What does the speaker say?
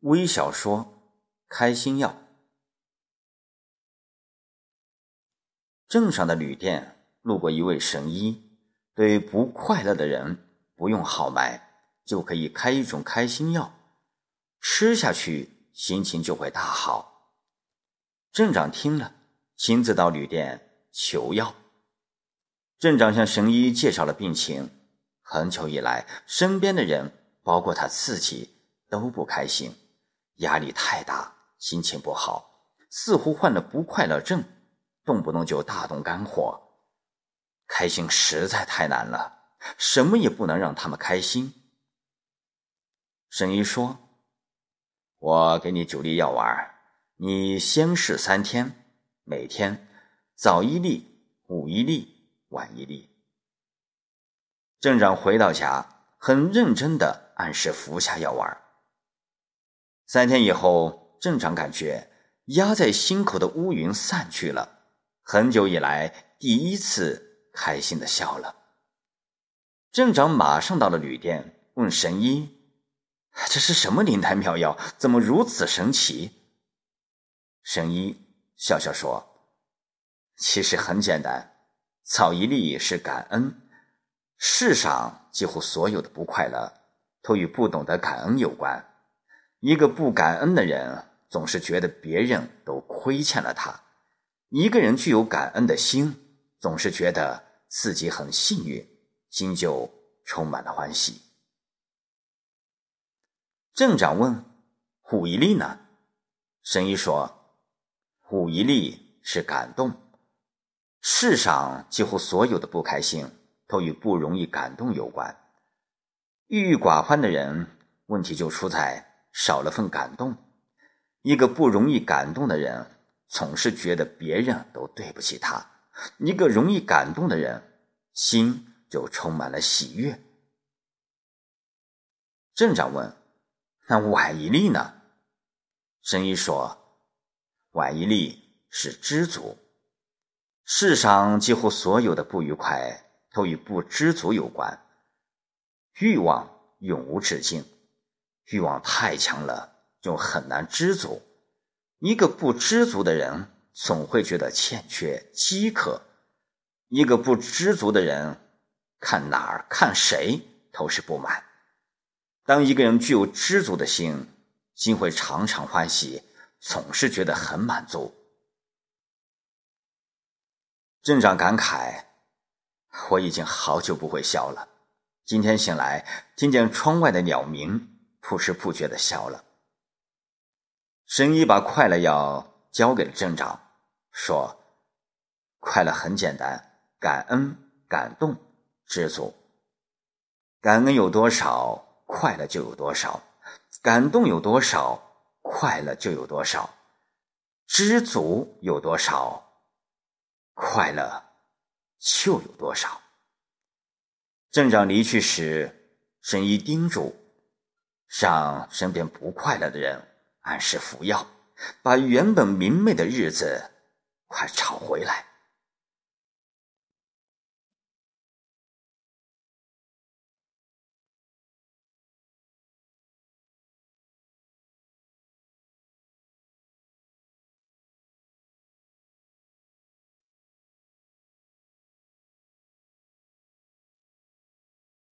微小说《开心药》。镇上的旅店路过一位神医，对不快乐的人不用号脉就可以开一种开心药，吃下去心情就会大好。镇长听了，亲自到旅店求药。镇长向神医介绍了病情，很久以来，身边的人，包括他自己，都不开心。压力太大，心情不好，似乎患了不快乐症，动不动就大动肝火。开心实在太难了，什么也不能让他们开心。神医说：“我给你九粒药丸，你先试三天，每天早一粒，午一粒，晚一粒。”镇长回到家，很认真的按时服下药丸。三天以后，镇长感觉压在心口的乌云散去了，很久以来第一次开心的笑了。镇长马上到了旅店，问神医：“这是什么灵丹妙药？怎么如此神奇？”神医笑笑说：“其实很简单，草一粒是感恩。世上几乎所有的不快乐，都与不懂得感恩有关。”一个不感恩的人，总是觉得别人都亏欠了他；一个人具有感恩的心，总是觉得自己很幸运，心就充满了欢喜。镇长问：“虎一力呢？”神医说：“虎一力是感动。世上几乎所有的不开心，都与不容易感动有关。郁郁寡欢的人，问题就出在。”少了份感动，一个不容易感动的人，总是觉得别人都对不起他；一个容易感动的人，心就充满了喜悦。镇长问：“那晚一粒呢？”神医说：“晚一粒是知足。世上几乎所有的不愉快，都与不知足有关。欲望永无止境。”欲望太强了，就很难知足。一个不知足的人，总会觉得欠缺、饥渴；一个不知足的人，看哪儿、看谁都是不满。当一个人具有知足的心，心会常常欢喜，总是觉得很满足。镇长感慨：“我已经好久不会笑了。今天醒来，听见窗外的鸟鸣。”不知不觉的笑了。神医把快乐药交给了镇长，说：“快乐很简单，感恩、感动、知足。感恩有多少，快乐就有多少；感动有多少，快乐就有多少；知足有多少，快乐就有多少。”镇长离去时，神医叮嘱。让身边不快乐的人按时服药，把原本明媚的日子快找回来。